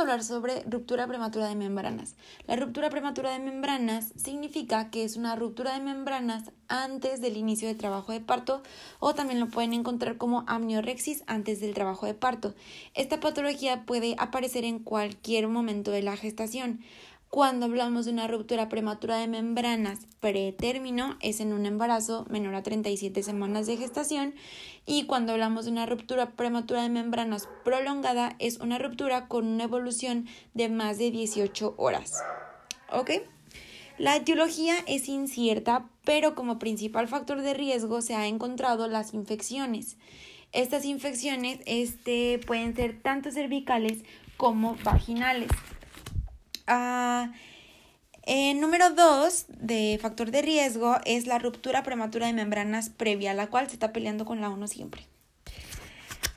a hablar sobre ruptura prematura de membranas. La ruptura prematura de membranas significa que es una ruptura de membranas antes del inicio del trabajo de parto o también lo pueden encontrar como amniorexis antes del trabajo de parto. Esta patología puede aparecer en cualquier momento de la gestación. Cuando hablamos de una ruptura prematura de membranas pretérmino, es en un embarazo menor a 37 semanas de gestación. Y cuando hablamos de una ruptura prematura de membranas prolongada, es una ruptura con una evolución de más de 18 horas. ¿Ok? La etiología es incierta, pero como principal factor de riesgo se ha encontrado las infecciones. Estas infecciones este, pueden ser tanto cervicales como vaginales. Ah, eh, número dos de factor de riesgo es la ruptura prematura de membranas previa, la cual se está peleando con la 1 siempre.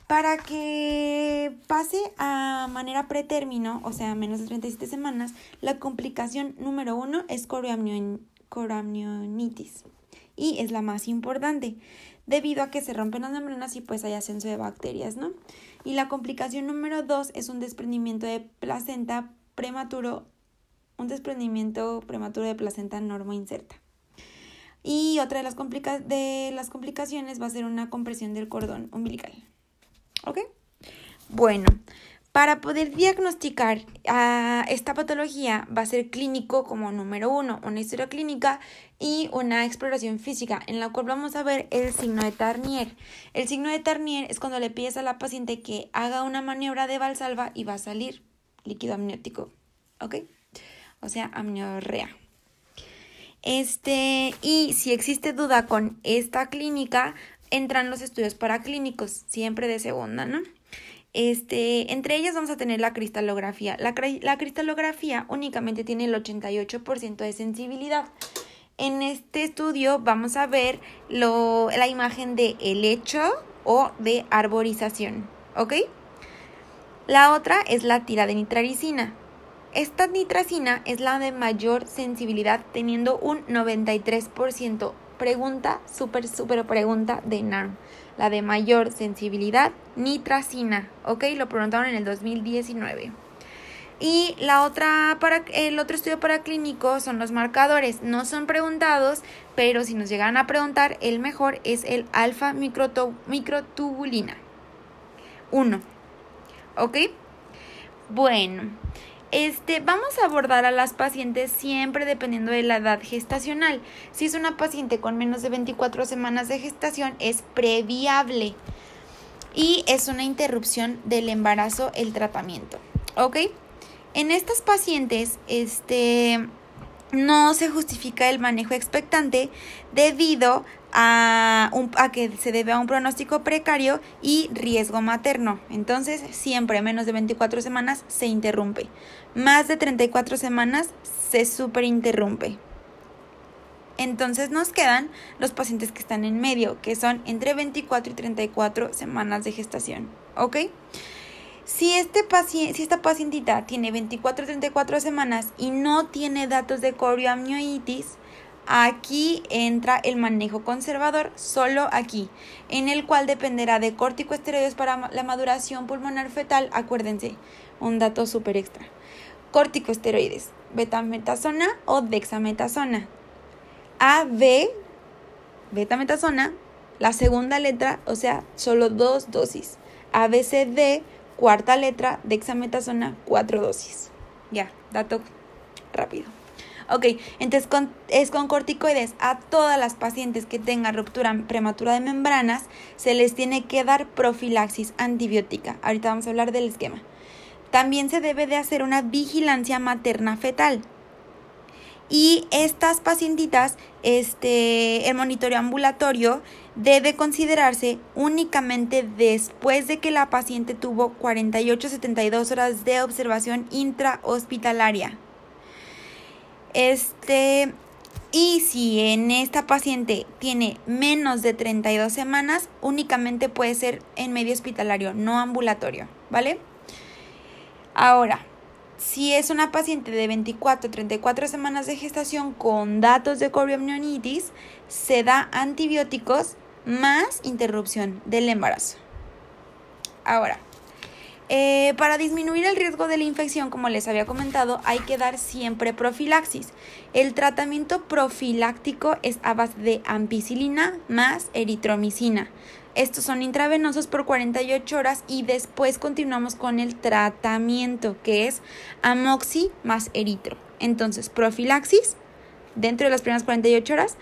Para que pase a manera pretérmino, o sea, menos de 37 semanas, la complicación número uno es coramnionitis y es la más importante debido a que se rompen las membranas y pues hay ascenso de bacterias, ¿no? Y la complicación número dos es un desprendimiento de placenta prematuro, un desprendimiento prematuro de placenta normo inserta. Y otra de las, de las complicaciones va a ser una compresión del cordón umbilical. ¿Ok? Bueno, para poder diagnosticar a esta patología va a ser clínico como número uno, una historia clínica y una exploración física, en la cual vamos a ver el signo de Tarnier. El signo de Tarnier es cuando le pides a la paciente que haga una maniobra de valsalva y va a salir líquido amniótico. ¿ok? O sea, amniorrea. Este, y si existe duda con esta clínica, entran los estudios paraclínicos, siempre de segunda, ¿no? Este, entre ellas vamos a tener la cristalografía. La, la cristalografía únicamente tiene el 88% de sensibilidad. En este estudio vamos a ver lo, la imagen de helecho o de arborización, ¿ok? La otra es la tira de nitraricina. Esta nitracina es la de mayor sensibilidad teniendo un 93%. Pregunta, súper, súper pregunta de NARM. La de mayor sensibilidad, nitracina. ¿Ok? Lo preguntaron en el 2019. Y la otra para, el otro estudio paraclínico son los marcadores. No son preguntados, pero si nos llegan a preguntar, el mejor es el alfa microtubulina. 1. ¿Ok? Bueno, este, vamos a abordar a las pacientes siempre dependiendo de la edad gestacional. Si es una paciente con menos de 24 semanas de gestación, es previable y es una interrupción del embarazo el tratamiento. ¿Ok? En estas pacientes, este, no se justifica el manejo expectante debido a, a, que se debe a un pronóstico precario y riesgo materno. Entonces, siempre menos de 24 semanas se interrumpe. Más de 34 semanas se superinterrumpe. Entonces nos quedan los pacientes que están en medio, que son entre 24 y 34 semanas de gestación. ¿Ok? Si, este paciente, si esta pacientita tiene 24 o 34 semanas y no tiene datos de corioamnionitis, aquí entra el manejo conservador, solo aquí, en el cual dependerá de corticosteroides para la maduración pulmonar fetal. Acuérdense, un dato súper extra. Corticosteroides, betametasona o dexametasona. AB, betametasona, la segunda letra, o sea, solo dos dosis. ABCD, Cuarta letra, dexametasona, cuatro dosis. Ya, dato rápido. Ok, entonces es con corticoides. A todas las pacientes que tengan ruptura prematura de membranas se les tiene que dar profilaxis antibiótica. Ahorita vamos a hablar del esquema. También se debe de hacer una vigilancia materna fetal. Y estas pacientitas, este, el monitoreo ambulatorio debe considerarse únicamente después de que la paciente tuvo 48-72 horas de observación intrahospitalaria. Este, y si en esta paciente tiene menos de 32 semanas, únicamente puede ser en medio hospitalario, no ambulatorio, ¿vale? Ahora, si es una paciente de 24 34 semanas de gestación con datos de coriamnionitis, se da antibióticos más interrupción del embarazo. Ahora, Eh, para disminuir el riesgo de la infección, como les había comentado, hay que dar siempre profilaxis. El tratamiento profiláctico es a base de ampicilina más eritromicina. Estos son intravenosos por 48 horas y después continuamos con el tratamiento que es amoxi más eritro. Entonces, profilaxis dentro de las primeras 48 horas,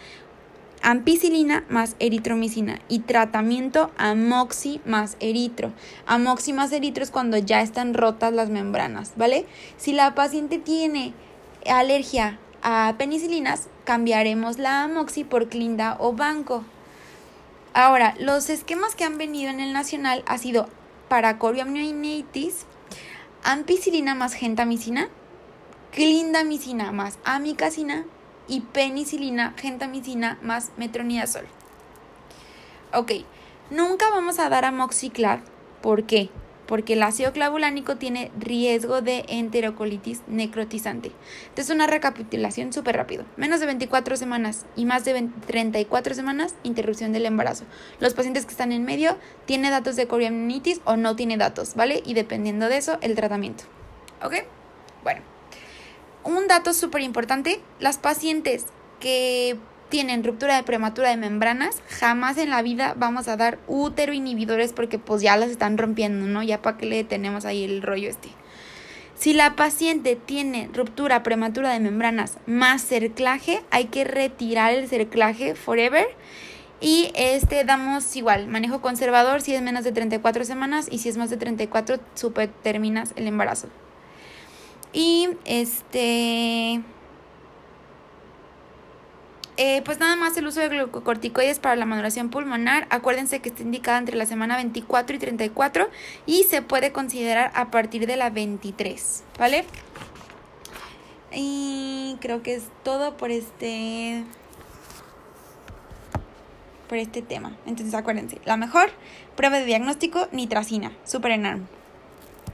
ampicilina más eritromicina y tratamiento amoxi más eritro. Amoxi más eritro es cuando ya están rotas las membranas, ¿vale? Si la paciente tiene alergia a penicilinas, cambiaremos la amoxi por clinda o banco. Ahora, los esquemas que han venido en el nacional ha sido para ampicilina más gentamicina, clindamicina más amicacina y penicilina, gentamicina más metronidazol. Ok, nunca vamos a dar amoxiclav. ¿Por qué? Porque el ácido clavulánico tiene riesgo de enterocolitis necrotizante. Entonces, una recapitulación súper rápido. Menos de 24 semanas y más de 34 semanas, interrupción del embarazo. Los pacientes que están en medio, ¿tiene datos de coriamnitis o no tiene datos? ¿Vale? Y dependiendo de eso, el tratamiento. ¿Ok? Bueno. Un dato súper importante, las pacientes que tienen ruptura de prematura de membranas, jamás en la vida vamos a dar útero inhibidores porque pues ya las están rompiendo, ¿no? Ya para que le tenemos ahí el rollo este. Si la paciente tiene ruptura prematura de membranas más cerclaje, hay que retirar el cerclaje forever. Y este damos igual, manejo conservador si es menos de 34 semanas y si es más de 34, super terminas el embarazo. Y este eh, pues nada más el uso de glucocorticoides para la maduración pulmonar. Acuérdense que está indicada entre la semana 24 y 34 y se puede considerar a partir de la 23, ¿vale? Y creo que es todo por este por este tema. Entonces acuérdense, la mejor prueba de diagnóstico nitracina, super enorme.